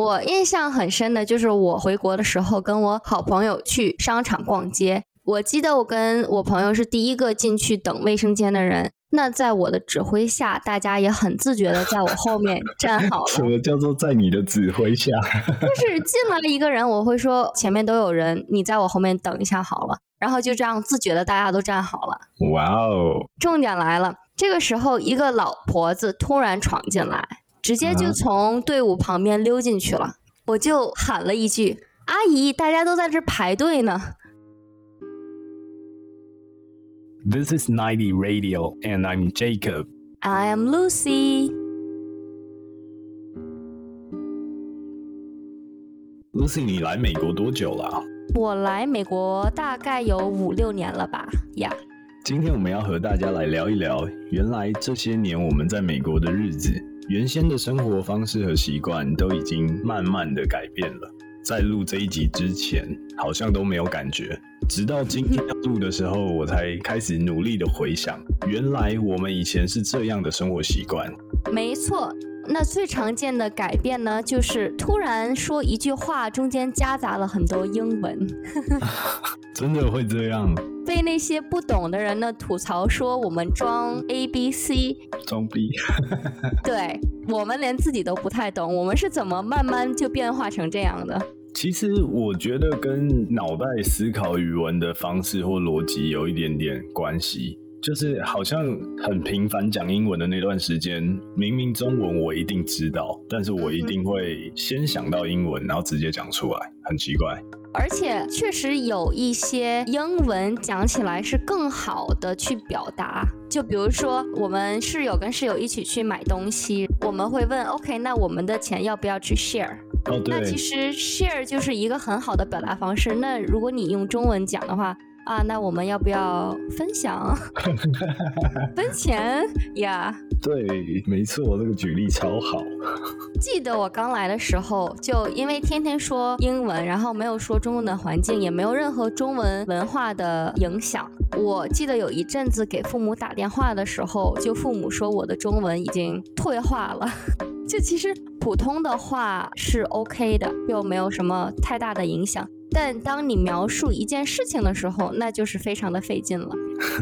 我印象很深的就是我回国的时候，跟我好朋友去商场逛街。我记得我跟我朋友是第一个进去等卫生间的人。那在我的指挥下，大家也很自觉的在我后面站好了。什么叫做在你的指挥下？就是进来一个人，我会说前面都有人，你在我后面等一下好了。然后就这样自觉的大家都站好了。哇哦！重点来了，这个时候一个老婆子突然闯进来，直接就从队伍旁边溜进去了。我就喊了一句：“阿姨，大家都在这排队呢。” This is ninety radio, and I'm Jacob. I am Lucy. Lucy，你来美国多久了？我来美国大概有五六年了吧，呀。今天我们要和大家来聊一聊，原来这些年我们在美国的日子，原先的生活方式和习惯都已经慢慢的改变了。在录这一集之前，好像都没有感觉，直到今天要录的时候，我才开始努力的回想，原来我们以前是这样的生活习惯。没错，那最常见的改变呢，就是突然说一句话，中间夹杂了很多英文。真的会这样？被那些不懂的人呢吐槽说我们装 A B C，装逼。对。我们连自己都不太懂，我们是怎么慢慢就变化成这样的？其实我觉得跟脑袋思考语文的方式或逻辑有一点点关系，就是好像很频繁讲英文的那段时间，明明中文我一定知道，但是我一定会先想到英文，然后直接讲出来，很奇怪。而且确实有一些英文讲起来是更好的去表达，就比如说我们室友跟室友一起去买东西，我们会问，OK，那我们的钱要不要去 share？哦，那其实 share 就是一个很好的表达方式。那如果你用中文讲的话。啊，那我们要不要分享 分钱呀？对，没错，这个举例超好。记得我刚来的时候，就因为天天说英文，然后没有说中文的环境，也没有任何中文文化的影响。我记得有一阵子给父母打电话的时候，就父母说我的中文已经退化了。就其实普通的话是 OK 的，又没有什么太大的影响。但当你描述一件事情的时候，那就是非常的费劲了。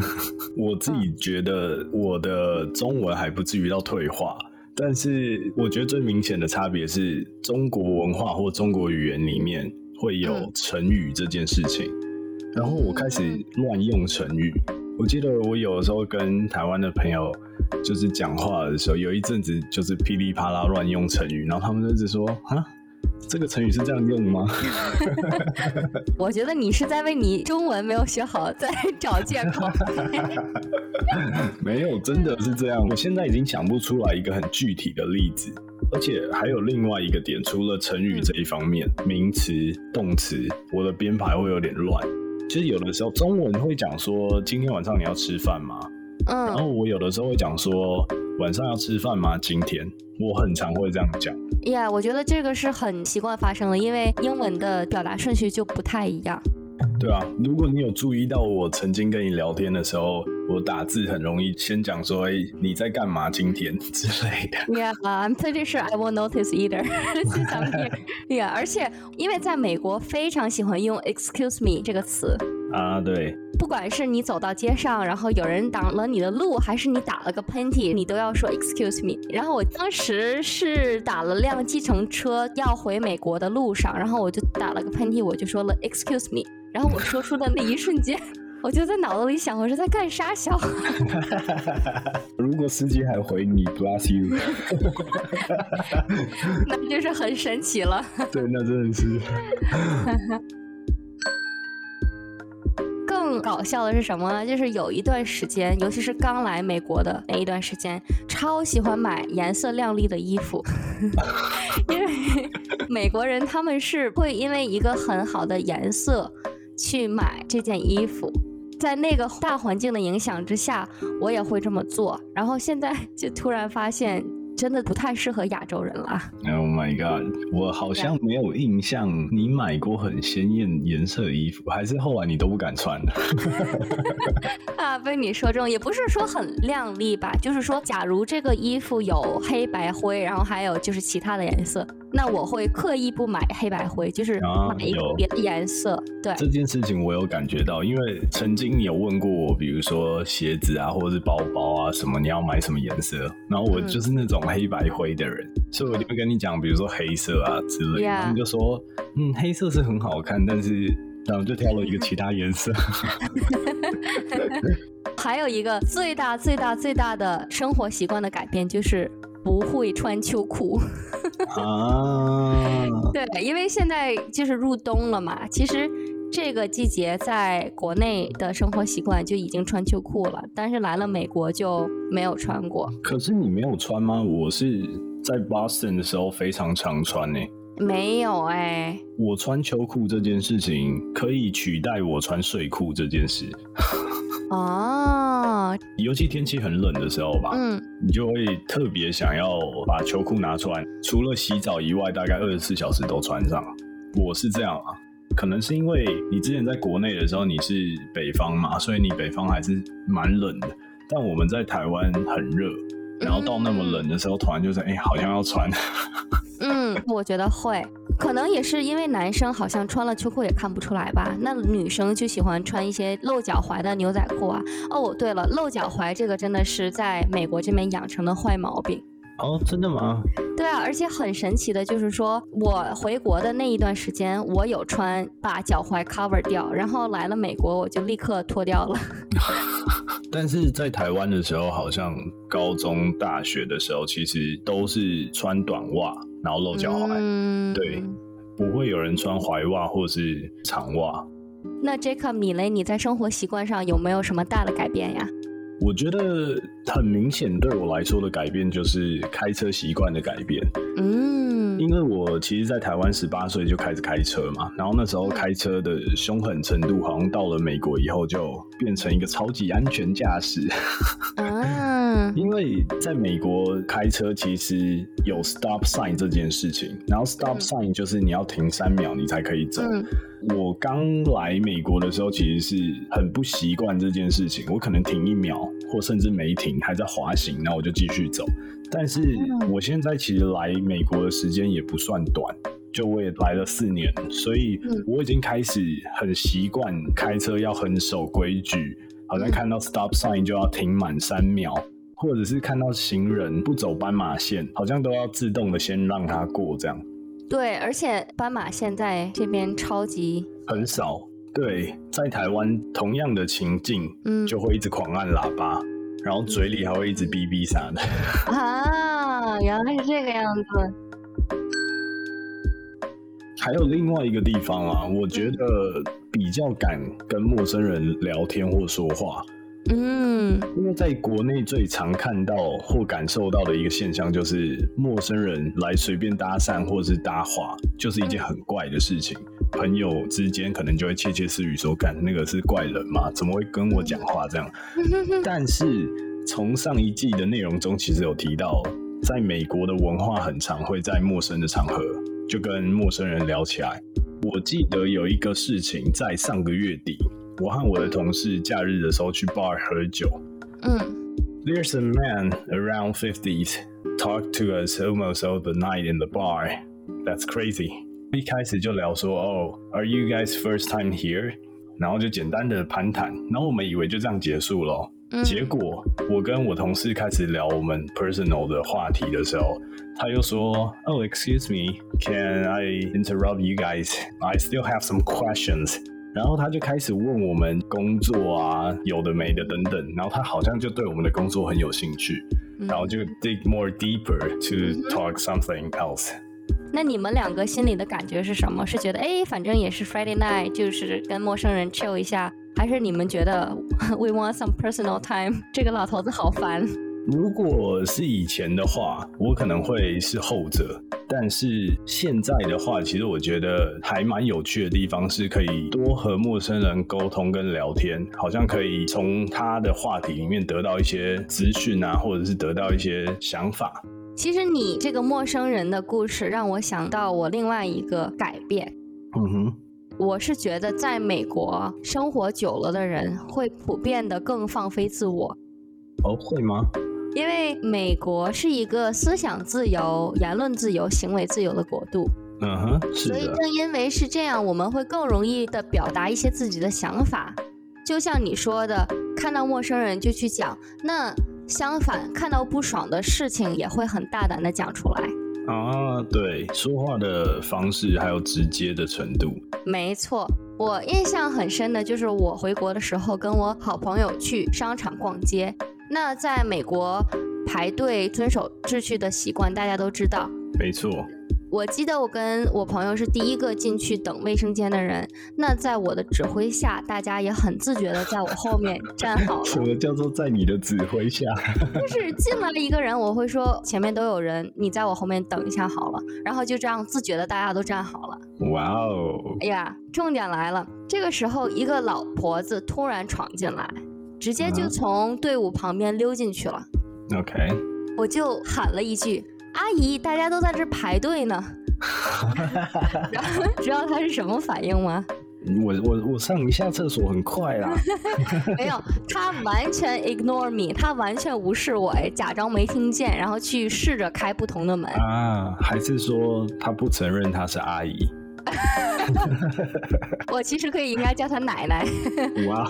我自己觉得我的中文还不至于到退化，但是我觉得最明显的差别是中国文化或中国语言里面会有成语这件事情，然后我开始乱用成语。我记得我有的时候跟台湾的朋友就是讲话的时候，有一阵子就是噼里啪啦乱用成语，然后他们就一直说啊。这个成语是这样用吗？我觉得你是在为你中文没有学好在找借口。没有，真的是这样。我现在已经想不出来一个很具体的例子，而且还有另外一个点，除了成语这一方面，名词、动词，我的编排会有点乱。其实有的时候中文会讲说今天晚上你要吃饭吗？嗯，然后我有的时候会讲说晚上要吃饭吗？今天我很常会这样讲。呀，我觉得这个是很习惯发生的，因为英文的表达顺序就不太一样。对啊，如果你有注意到我曾经跟你聊天的时候，我打字很容易先讲说“哎，你在干嘛今天”之类的。Yeah, I'm pretty sure I won't notice either. Yeah，而且因为在美国非常喜欢用 “excuse me” 这个词。啊，对。不管是你走到街上，然后有人挡了你的路，还是你打了个喷嚏，你都要说 excuse me。然后我当时是打了辆计程车要回美国的路上，然后我就打了个喷嚏，我就说了 excuse me。然后我说出的那一瞬间，我就在脑子里想，我是在干啥？小。如果司机还回你 bless you，那就是很神奇了。对，那真的是。搞笑的是什么呢？就是有一段时间，尤其是刚来美国的那一段时间，超喜欢买颜色亮丽的衣服，因为美国人他们是会因为一个很好的颜色去买这件衣服，在那个大环境的影响之下，我也会这么做，然后现在就突然发现。真的不太适合亚洲人啦。Oh my god！我好像没有印象你买过很鲜艳颜色的衣服，还是后来你都不敢穿的？啊，被你说中，也不是说很靓丽吧，就是说，假如这个衣服有黑白灰，然后还有就是其他的颜色。那我会刻意不买黑白灰，就是买一个别的颜色。对这件事情，我有感觉到，因为曾经你有问过我，比如说鞋子啊，或者是包包啊什么，你要买什么颜色？然后我就是那种黑白灰的人，所以我就会跟你讲，比如说黑色啊之类的，你就说，嗯，黑色是很好看，但是然后就挑了一个其他颜色。还有一个最大最大最大的生活习惯的改变就是不会穿秋裤。啊，对，因为现在就是入冬了嘛，其实这个季节在国内的生活习惯就已经穿秋裤了，但是来了美国就没有穿过。可是你没有穿吗？我是在 Boston 的时候非常常穿呢。没有哎，我穿秋裤这件事情可以取代我穿睡裤这件事。哦，尤其天气很冷的时候吧，嗯，你就会特别想要把秋裤拿出来，除了洗澡以外，大概二十四小时都穿上。我是这样啊，可能是因为你之前在国内的时候你是北方嘛，所以你北方还是蛮冷的。但我们在台湾很热，然后到那么冷的时候，突然就是哎，好像要穿。嗯，我觉得会，可能也是因为男生好像穿了秋裤也看不出来吧。那女生就喜欢穿一些露脚踝的牛仔裤啊。哦，对了，露脚踝这个真的是在美国这边养成的坏毛病。哦，真的吗？对啊，而且很神奇的就是说，我回国的那一段时间，我有穿把脚踝 cover 掉，然后来了美国，我就立刻脱掉了。但是在台湾的时候，好像高中、大学的时候，其实都是穿短袜，然后露脚踝，对，不会有人穿踝袜或是长袜。那 Jacob 米雷，你在生活习惯上有没有什么大的改变呀？我觉得很明显，对我来说的改变就是开车习惯的改变。嗯，因为我其实，在台湾十八岁就开始开车嘛，然后那时候开车的凶狠程度，好像到了美国以后就变成一个超级安全驾驶。啊，因为在美国开车其实有 stop sign 这件事情，然后 stop sign 就是你要停三秒你才可以走。我刚来美国的时候，其实是很不习惯这件事情。我可能停一秒，或甚至没停，还在滑行，那我就继续走。但是我现在其实来美国的时间也不算短，就我也来了四年，所以我已经开始很习惯开车要很守规矩，好像看到 stop sign 就要停满三秒，或者是看到行人不走斑马线，好像都要自动的先让他过这样。对，而且斑马线在这边超级很少。对，在台湾同样的情境，嗯，就会一直狂按喇叭，然后嘴里还会一直哔哔啥的。啊，原来是这个样子。还有另外一个地方啊，我觉得比较敢跟陌生人聊天或说话。嗯，因为在国内最常看到或感受到的一个现象，就是陌生人来随便搭讪或者是搭话，就是一件很怪的事情。朋友之间可能就会窃窃私语说：“干那个是怪人吗？怎么会跟我讲话这样？” 但是从上一季的内容中，其实有提到，在美国的文化很常会在陌生的场合就跟陌生人聊起来。我记得有一个事情在上个月底。我和我的同事假日的时候去 bar 喝酒。嗯，There's a man around fifties talk to us almost all the night in the bar. That's crazy. 一开始就聊说，哦，Are you guys first time here？然后就简单的攀谈，然后我们以为就这样结束了。结果我跟我同事开始聊我们 personal 的话题的时候，他又说，Oh, excuse me, can I interrupt you guys? I still have some questions. 然后他就开始问我们工作啊，有的没的等等。然后他好像就对我们的工作很有兴趣，然后就 dig more deeper to talk something else。那你们两个心里的感觉是什么？是觉得哎，反正也是 Friday night，就是跟陌生人 chill 一下，还是你们觉得 we want some personal time？这个老头子好烦。如果是以前的话，我可能会是后者。但是现在的话，其实我觉得还蛮有趣的地方是，可以多和陌生人沟通跟聊天，好像可以从他的话题里面得到一些资讯啊，或者是得到一些想法。其实你这个陌生人的故事让我想到我另外一个改变。嗯哼，我是觉得在美国生活久了的人会普遍的更放飞自我。哦，会吗？因为美国是一个思想自由、言论自由、行为自由的国度。嗯哼，是所以，正因为是这样，我们会更容易的表达一些自己的想法。就像你说的，看到陌生人就去讲，那相反，看到不爽的事情也会很大胆的讲出来。啊，对，说话的方式还有直接的程度，没错，我印象很深的就是我回国的时候，跟我好朋友去商场逛街。那在美国排队遵守秩序的习惯，大家都知道。没错。我记得我跟我朋友是第一个进去等卫生间的人。那在我的指挥下，大家也很自觉的在我后面站好了。什么叫做在你的指挥下？就是进来一个人，我会说前面都有人，你在我后面等一下好了。然后就这样自觉的大家都站好了。哇哦，哎呀，重点来了，这个时候一个老婆子突然闯进来，直接就啊从队伍旁边溜进去了。OK，我就喊了一句：“阿姨，大家都在这排队呢。”然后知道他是什么反应吗？我我我上一下厕所很快啦。没有，他完全 ignore me，他完全无视我，哎，假装没听见，然后去试着开不同的门。啊，还是说他不承认他是阿姨？我其实可以应该叫他奶奶。哇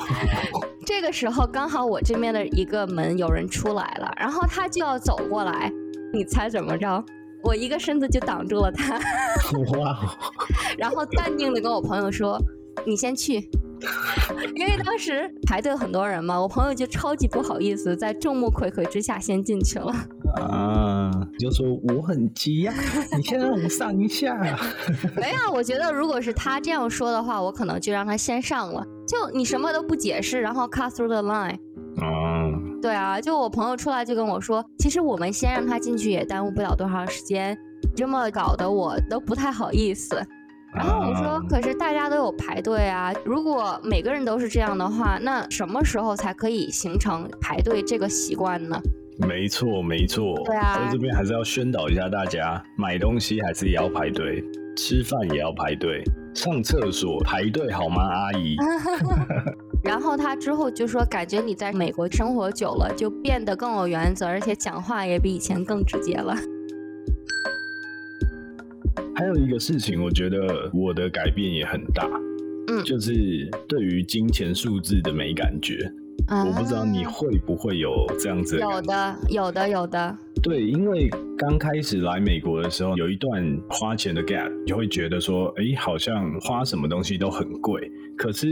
哦，这个时候刚好我这边的一个门有人出来了，然后他就要走过来，你猜怎么着？我一个身子就挡住了他，哇哦，然后淡定的跟我朋友说：“你先去。” 因为当时排队很多人嘛，我朋友就超级不好意思，在众目睽睽之下先进去了。啊，就说我很急呀、你先让我上一下。没有，我觉得如果是他这样说的话，我可能就让他先上了。就你什么都不解释，然后 cut through the line。啊，对啊，就我朋友出来就跟我说，其实我们先让他进去也耽误不了多长时间，这么搞得我都不太好意思。然后我说啊，可是大家都有排队啊，如果每个人都是这样的话，那什么时候才可以形成排队这个习惯呢？没错没错，对啊在这边还是要宣导一下大家，买东西还是也要排队，吃饭也要排队，上厕所排队好吗，阿姨？然后他之后就说，感觉你在美国生活久了，就变得更有原则，而且讲话也比以前更直接了。还有一个事情，我觉得我的改变也很大，嗯就是对于金钱数字的没感觉。我不知道你啊会不会有这样子的有？的，有的，有的。对，因为刚开始来美国的时候，有一段花钱的 gap，你就会觉得说，哎，好像花什么东西都很贵。可是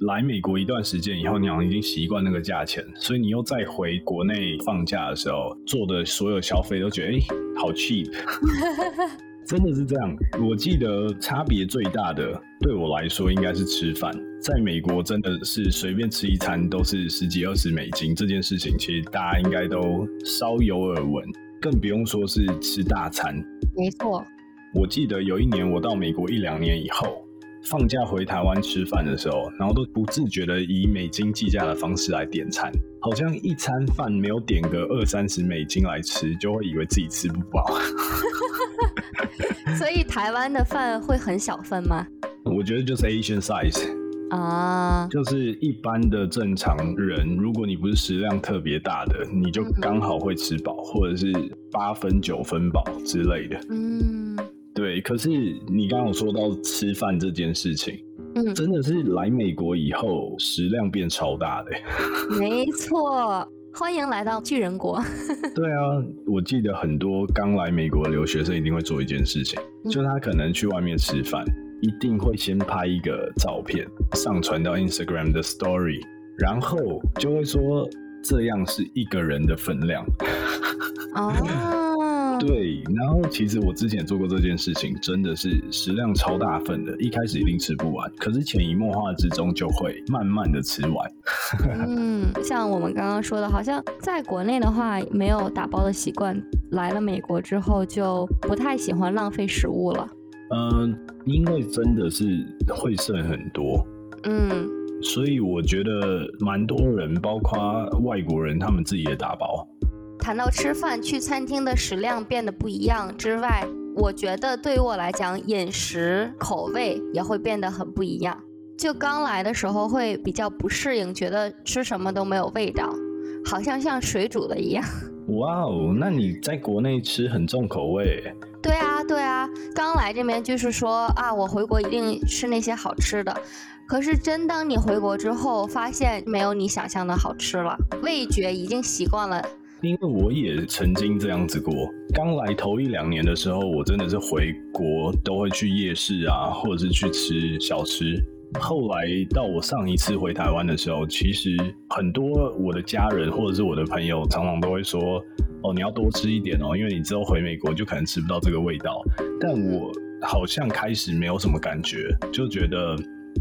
来美国一段时间以后，你好像已经习惯那个价钱，所以你又再回国内放假的时候做的所有消费，都觉得哎，好 cheap。真的是这样，我记得差别最大的对我来说应该是吃饭。在美国真的是随便吃一餐都是十几二十美金，这件事情其实大家应该都稍有耳闻，更不用说是吃大餐。没错，我记得有一年我到美国一两年以后，放假回台湾吃饭的时候，然后都不自觉的以美金计价的方式来点餐，好像一餐饭没有点个二三十美金来吃，就会以为自己吃不饱。所以台湾的饭会很小份吗？我觉得就是 Asian size。啊，就是一般的正常人，如果你不是食量特别大的，你就刚好会吃饱，或者是八分九分饱之类的。嗯对，可是你刚刚有说到吃饭这件事情，嗯，真的是来美国以后食量变超大的。没错。欢迎来到巨人国。对啊，我记得很多刚来美国的留学生一定会做一件事情，嗯就他可能去外面吃饭，一定会先拍一个照片上传到 Instagram 的 Story，然后就会说这样是一个人的分量。哦，对，然后其实我之前做过这件事情，真的是食量超大份的，一开始一定吃不完，可是潜移默化之中就会慢慢的吃完。嗯，像我们刚刚说的，好像在国内的话没有打包的习惯，来了美国之后就不太喜欢浪费食物了。嗯、因为真的是会剩很多，嗯，所以我觉得蛮多人，包括外国人，他们自己也打包。谈到吃饭，去餐厅的食量变得不一样之外，我觉得对于我来讲，饮食口味也会变得很不一样。就刚来的时候会比较不适应，觉得吃什么都没有味道，好像像水煮的一样。哇哦，那你在国内吃很重口味？对啊，对啊，刚来这边就是说啊，我回国一定吃那些好吃的。可是真当你回国之后，发现没有你想象的好吃了，味觉已经习惯了。因为我也曾经这样子过，刚来头一两年的时候，我真的是回国都会去夜市啊，或者是去吃小吃。后来到我上一次回台湾的时候，其实很多我的家人或者是我的朋友常常都会说：“哦，你要多吃一点哦，因为你之后回美国就可能吃不到这个味道。”但我好像开始没有什么感觉，就觉得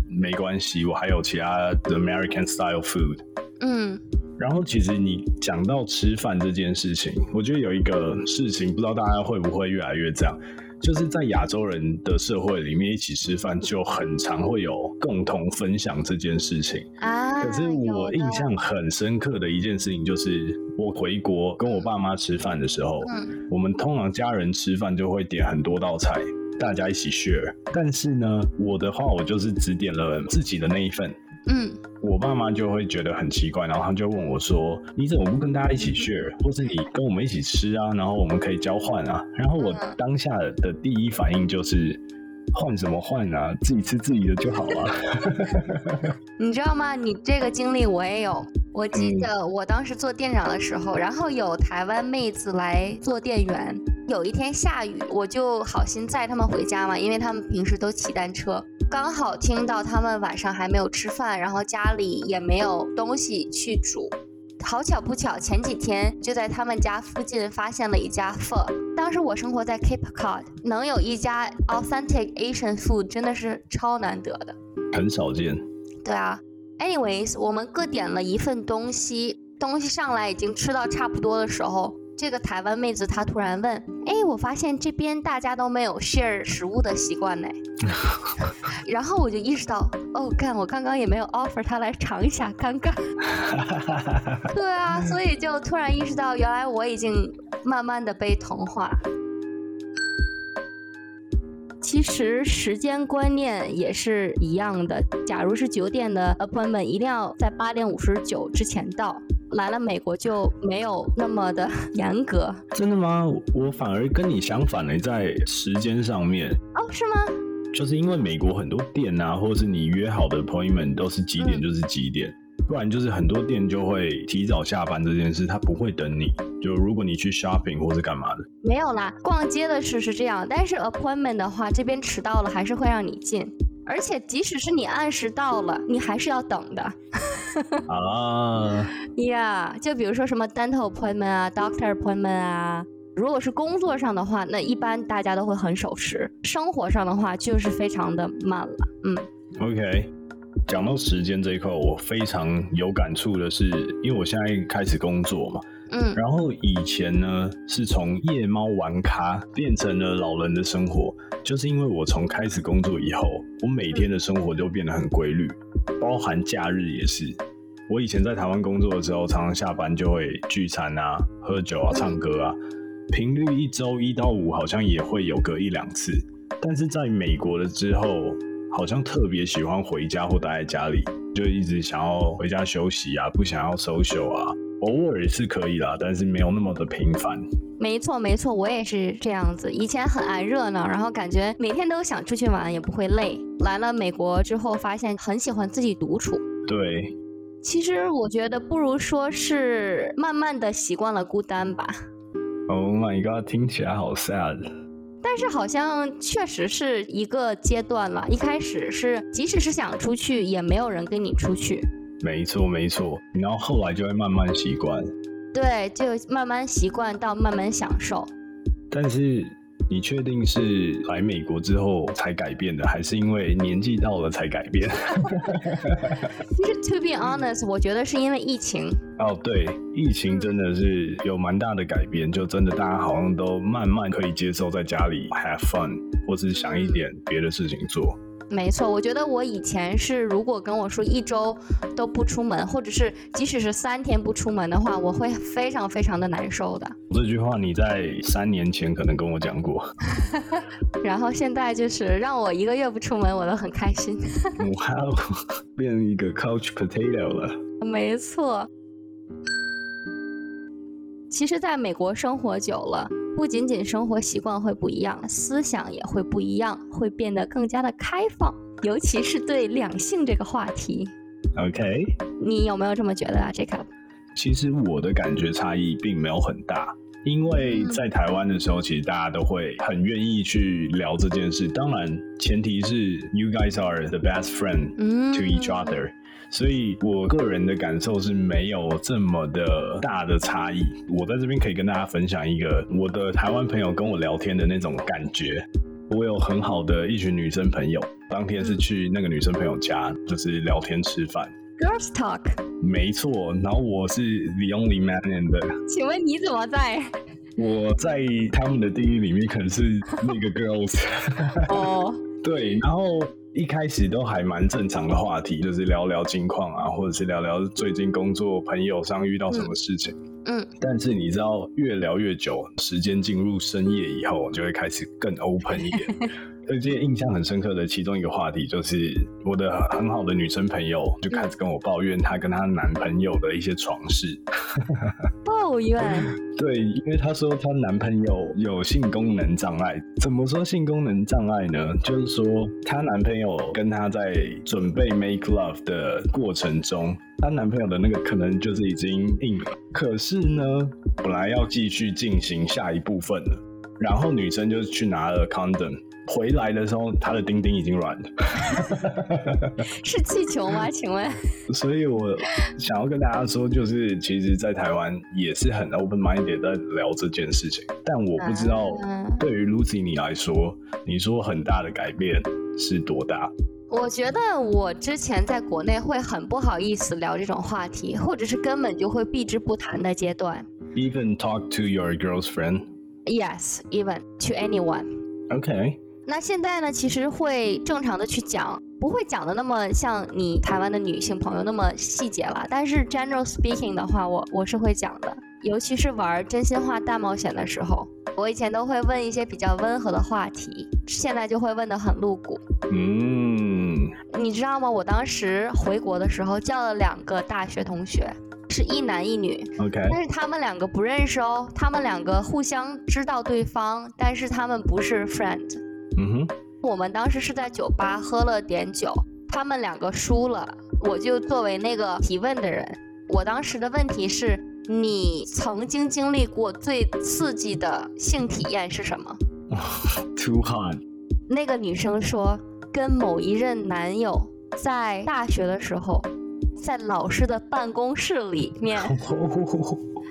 没关系，我还有其他的 American style food。嗯。然后，其实你讲到吃饭这件事情，我觉得有一个事情，不知道大家会不会越来越这样，就是在亚洲人的社会里面，一起吃饭就很常会有共同分享这件事情啊。可是我印象很深刻的一件事情，就是我回国跟我爸妈吃饭的时候，我们通常家人吃饭就会点很多道菜，大家一起 share。但是呢，我的话，我就是只点了自己的那一份。嗯，我爸妈就会觉得很奇怪，然后他就问我说：“你怎么不跟大家一起 share，或是你跟我们一起吃啊？然后我们可以交换啊？”然后我当下的第一反应就是换什么换啊？自己吃自己的就好了。你知道吗？你这个经历我也有。我记得我当时做店长的时候，然后有台湾妹子来做店员。有一天下雨，我就好心载他们回家嘛，因为他们平时都骑单车。刚好听到他们晚上还没有吃饭，然后家里也没有东西去煮。好巧不巧，前几天就在他们家附近发现了一家 pho。当时我生活在 Cape Cod，能有一家 authentic Asian food 真的是超难得的，很少见。对啊，anyways，我们各点了一份东西，东西上来已经吃到差不多的时候。这个台湾妹子她突然问：“哎，我发现这边大家都没有 share 食物的习惯呢。”然后我就意识到，哦，干，我刚刚也没有 offer 她来尝一下，尴尬。对啊，所以就突然意识到，原来我已经慢慢的被同化。其实时间观念也是一样的，假如是九点的 appointment，一定要在八点五十九之前到。来了美国就没有那么的 严格，真的吗？我反而跟你相反呢，在时间上面哦，是吗？就是因为美国很多店啊，或者是你约好的 appointment 都是几点就是几点，不然就是很多店就会提早下班这件事，他不会等你。就如果你去 shopping 或是干嘛的，没有啦，逛街的事是这样，但是 appointment 的话，这边迟到了还是会让你进。而且，即使是你按时到了，你还是要等的。啊，呀，就比如说什么 dental appointment 啊，doctor appointment 啊。如果是工作上的话，那一般大家都会很守时。生活上的话，就是非常的慢了。嗯，OK。讲到时间这一块，我非常有感触的是，因为我现在开始工作嘛。嗯，然后以前呢，是从夜猫玩咖变成了老人的生活，就是因为我从开始工作以后，我每天的生活就变得很规律，包含假日也是。我以前在台湾工作的时候，常常下班就会聚餐啊、喝酒啊、唱歌啊，频率一周一到五好像也会有个一两次。但是在美国了之后，好像特别喜欢回家或待在家里，就一直想要回家休息啊，不想要 social 啊。偶尔是可以啦，但是没有那么的频繁。没错，没错，我也是这样子。以前很爱热闹，然后感觉每天都想出去玩，也不会累。来了美国之后，发现很喜欢自己独处。对，其实我觉得不如说是慢慢的习惯了孤单吧。Oh my god，听起来好 sad。但是好像确实是一个阶段了。一开始是，即使是想出去，也没有人跟你出去。没错，没错，然后后来就会慢慢习惯，对，就慢慢习惯到慢慢享受。但是你确定是来美国之后才改变的，还是因为年纪到了才改变？其实，to be honest，我觉得是因为疫情。哦，对，疫情真的是有蛮大的改变，就真的大家好像都慢慢可以接受在家里 have fun，或是想一点别的事情做。没错，我觉得我以前是，如果跟我说一周都不出门，或者是即使是三天不出门的话，我会非常非常的难受的。这句话你在三年前可能跟我讲过，然后现在就是让我一个月不出门，我都很开心。哇哦，变成一个 couch potato 了。没错。其实在美国生活久了，不仅仅生活习惯会不一样，思想也会不一样，会变得更加的开放，尤其是对两性这个话题。OK，你有没有这么觉得啊，Jacob？其实我的感觉差异并没有很大。因为在台湾的时候，其实大家都会很愿意去聊这件事。当然，前提是 you guys are the best friend to each other。所以我个人的感受是没有这么的大的差异。我在这边可以跟大家分享一个我的台湾朋友跟我聊天的那种感觉。我有很好的一群女生朋友，当天是去那个女生朋友家，就是聊天吃饭。Girls talk，没错。然后我是 the only man in 的。请问你怎么在？我在他们的定义里面可能是那个 girls。哦，对。然后一开始都还蛮正常的话题，就是聊聊近况啊，或者是聊聊最近工作、朋友上遇到什么事情。嗯。但是你知道，越聊越久，时间进入深夜以后，就会开始更 open 一点。最近印象很深刻的其中一个话题，就是我的很好的女生朋友就开始跟我抱怨她跟她男朋友的一些床事。抱怨？对，因为她说她男朋友有性功能障碍。怎么说性功能障碍呢？就是说她男朋友跟她在准备 make love 的过程中，她男朋友的那个可能就是已经硬了。可是呢，本来要继续进行下一部分了，然后女生就去拿了 condom。回来的时候，他的丁丁已经软了。是气球吗？请问？所以我想要跟大家说，就是其实，在台湾也是很 open minded 在聊这件事情。但我不知道，对于 Lucy 你来说，你说很大的改变是多大？我觉得我之前在国内会很不好意思聊这种话题，或者是根本就会避之不谈的阶段。Even talk to your girlfriend? Yes, even to anyone. Okay. 那现在呢？其实会正常的去讲，不会讲的那么像你台湾的女性朋友那么细节了。但是 general speaking 的话，我我是会讲的，尤其是玩真心话大冒险的时候，我以前都会问一些比较温和的话题，现在就会问的很露骨。嗯，你知道吗？我当时回国的时候叫了两个大学同学，是一男一女。OK，但是他们两个不认识哦，他们两个互相知道对方，但是他们不是 friend。嗯哼，我们当时是在酒吧喝了点酒，他们两个输了，我就作为那个提问的人。我当时的问题是：你曾经经历过最刺激的性体验是什么？Too hot。那个女生说，跟某一任男友在大学的时候，在老师的办公室里面。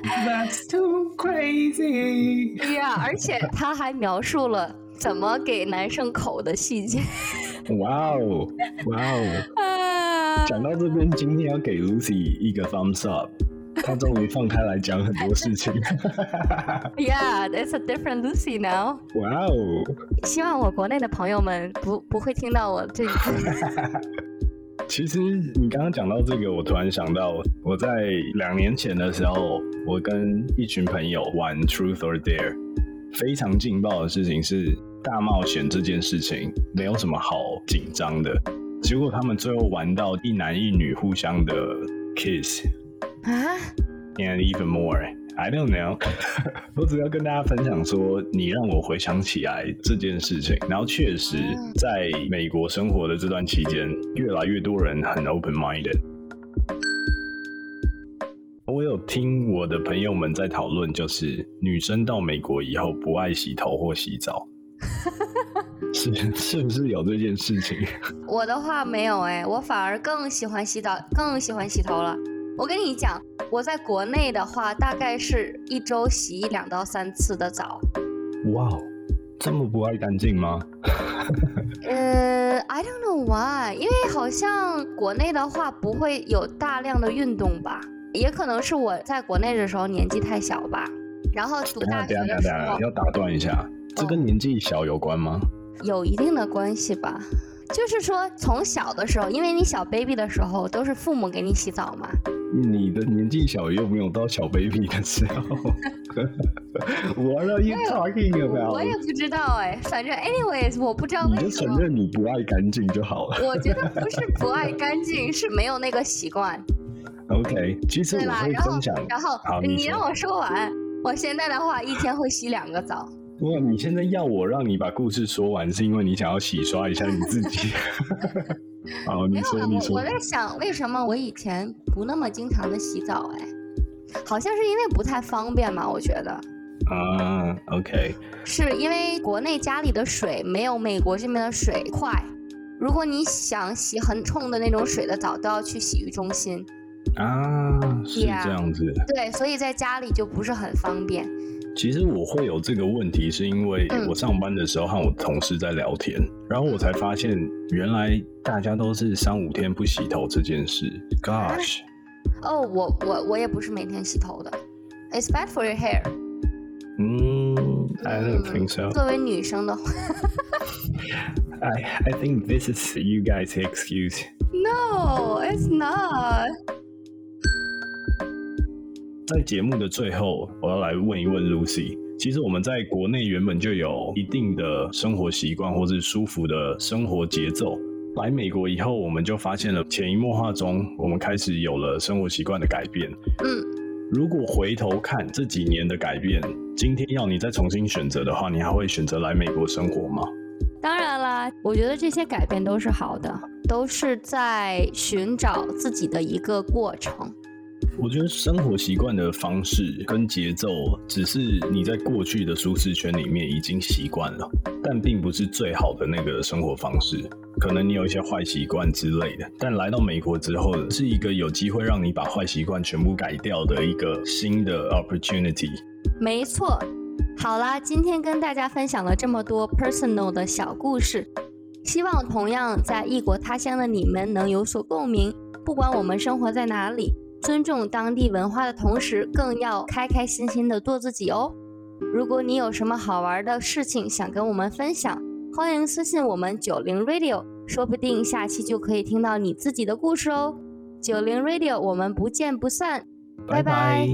That's too crazy。对呀，而且他还描述了。怎么给男生口的细节？哇哦，哇哦！讲到这边，今天要给 Lucy 一个 thumbs up，她终于放开来讲很多事情。Yeah, it's a different Lucy now. 哇哦！希望我国内的朋友们不不会听到我这一其实你刚刚讲到这个，我突然想到，我在两年前的时候，我跟一群朋友玩 Truth or Dare。非常劲爆的事情是大冒险这件事情没有什么好紧张的，结果他们最后玩到一男一女互相的 kiss 啊，and even more，I don't know，我只要跟大家分享说，你让我回想起来这件事情，然后确实在美国生活的这段期间，越来越多人很 open minded。我有听我的朋友们在讨论，就是女生到美国以后不爱洗头或洗澡，是是不是有这件事情？我的话没有哎，我反而更喜欢洗澡，更喜欢洗头了。我跟你讲，我在国内的话，大概是一周洗两到三次的澡。哇，这么不爱干净吗？呃，I don't know why，因为好像国内的话不会有大量的运动吧。也可能是我在国内的时候年纪太小吧，然后读大学的时候要打断一下，这跟年纪小有关吗？有一定的关系吧，就是说从小的时候，因为你小 baby 的时候都是父母给你洗澡嘛。你的年纪小又没有到小 baby 的时候。What are you talking about？我也不知道哎，反正 anyways 我不知道。你就承认你不爱干净就好了。我觉得不是不爱干净，是没有那个习惯。OK，其实我会分享。然后，好，你让我说完。我现在的话，一天会洗两个澡。哇，你现在要我让你把故事说完，是因为你想要洗刷一下你自己？好，你说，你说。我在想，为什么我以前不那么经常的洗澡？哎，好像是因为不太方便嘛，我觉得。啊，OK。是因为国内家里的水没有美国这边的水快。如果你想洗很冲的那种水的澡，都要去洗浴中心。啊，是这样子。对，所以在家里就不是很方便。其实我会有这个问题，是因为我上班的时候和我同事在聊天，然后我才发现，原来大家都是三五天不洗头这件事。Gosh。哦，我我我也不是每天洗头的。It's bad for your hair。嗯，I don't think so。作为女生的话，I I think this is you guys' excuse。No, it's not. 在节目的最后，我要来问一问 Lucy。其实我们在国内原本就有一定的生活习惯，或是舒服的生活节奏。来美国以后，我们就发现了潜移默化中，我们开始有了生活习惯的改变。嗯，如果回头看这几年的改变，今天要你再重新选择的话，你还会选择来美国生活吗？当然啦，我觉得这些改变都是好的，都是在寻找自己的一个过程。我觉得生活习惯的方式跟节奏，只是你在过去的舒适圈里面已经习惯了，但并不是最好的那个生活方式。可能你有一些坏习惯之类的，但来到美国之后，是一个有机会让你把坏习惯全部改掉的一个新的 opportunity。没错。好啦，今天跟大家分享了这么多 personal 的小故事，希望同样在异国他乡的你们能有所共鸣。不管我们生活在哪里。尊重当地文化的同时，更要开开心心的做自己哦。如果你有什么好玩的事情想跟我们分享，欢迎私信我们九零 Radio，说不定下期就可以听到你自己的故事哦。九零 Radio，我们不见不散，拜拜。